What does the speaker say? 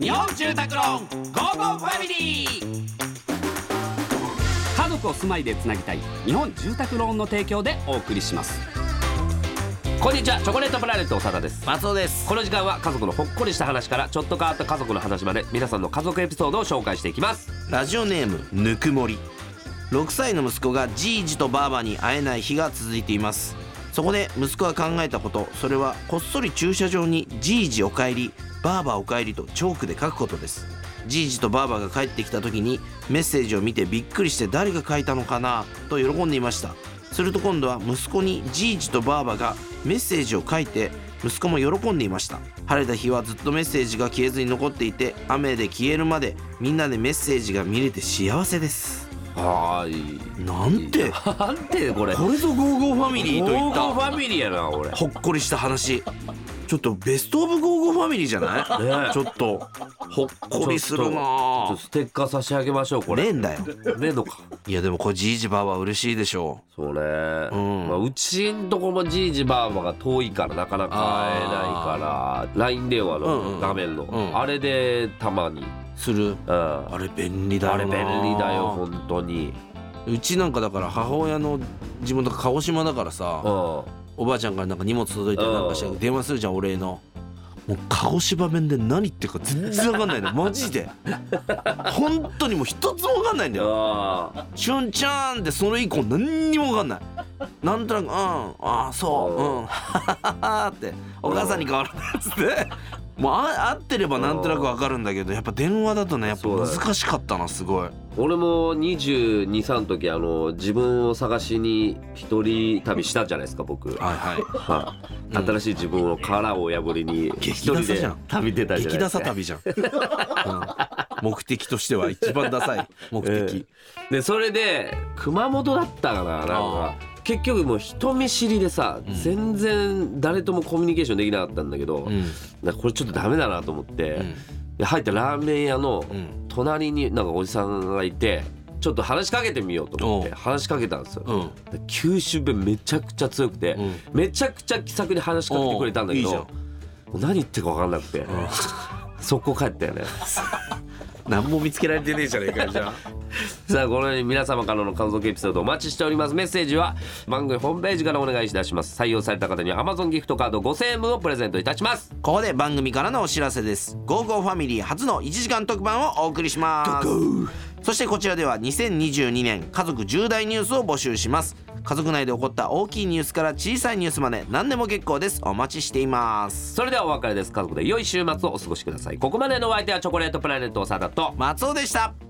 日本住宅ローンゴーゴーファミリー。家族を住まいでつなぎたい日本住宅ローンの提供でお送りします。こんにちはチョコレートプラネット長田です。松尾です。この時間は家族のほっこりした話からちょっと変わった家族の話まで皆さんの家族エピソードを紹介していきます。ラジオネームぬくもり。6歳の息子がじいじとばあばに会えない日が続いていますそこで息子が考えたことそれはこっそり駐車場にじいじおかえりばあばおかえりとチョークで書くことです。じいじとばあばが帰ってきた時にメッセージを見てびっくりして誰が書いたのかなと喜んでいました。すると今度は息子にじいじとばあばがメッセージを書いて息子も喜んでいました。晴れた日はずっとメッセージが消えずに残っていて雨で消えるまでみんなでメッセージが見れて幸せです。はーい。なんて？なんてこれ？これぞゴーゴーファミリーといゴーゴーフっァミリーやな俺。たほっこりした話。ちょっとベストオブゴーゴーファミリーじゃない、ねちょっと。ほっこりするなステッカー差し上げましょうこれ。ねえんだよ。ねえのか。いやでもこれじいじばあば嬉しいでしょそうね、んまあ、うちんとこもじいじばあばが遠いからなかなか会えないから LINE 電話うんうんの画面の、うん。あれでたまに、うする？うん、あれ便利だよな。あれ便利だよ本当に。うちなんかだから母親の地元が鹿児島だからさうん。おばあちゃんからなんか荷物届いたりなんかしてうん。電話するじゃんお礼の。もう鹿児島弁で何言ってるか全然わかんないの マジで。本当にもう一つもわかんないんだよ。あ「しゅんちゃん」ってそれ以降何にもわかんないなんとなく「うんああそううん。はははは」ってお母さんに変わらないっつって。もうあ合ってればなんとなくわかるんだけどやっぱ電話だとねやっぱ難しかったなすごい。俺も223の時あの自分を探しに一人旅したじゃないですか僕。はいはい。はい。うん。新しい自分を殻を破りに一激人で旅出たじゃない激ダですか。サ旅じゃん、うん。目的としては一番ダサい目的、でそれで熊本だったかななんあか結局もう人見知りでさ、うん。全然誰ともコミュニケーションできなかったんだけど、うん。これちょっとダメだなと思って、うん。で入ったラーメン屋のうん。隣になんかおじさんがいてちょっと話しかけてみようと思って話しかけたんですよ。うん。で九州弁めちゃくちゃ強くて、うん。めちゃくちゃ気さくに話しかけてくれたんだけど何言ってるか分かんなくて、速攻帰ったよね。何も見つけられてねえじゃねえかよじゃあ さあこのように皆様からの家族エピソードお待ちしております。メッセージは番組ホームページからお願いいたします。採用された方には Amazon ギフトカード5000円分をプレゼントいたします。ここで番組からのお知らせです「ゴーゴーファミリー」初の1時間特番をお送りします。そしてこちらでは2022年家族重大ニュースを募集します。家族内で起こった大きいニュースから小さいニュースまで何でも結構です。お待ちしています。それではお別れです。家族で良い週末をお過ごしください。ここまでのお相手はチョコレートプラネット長田と松尾でした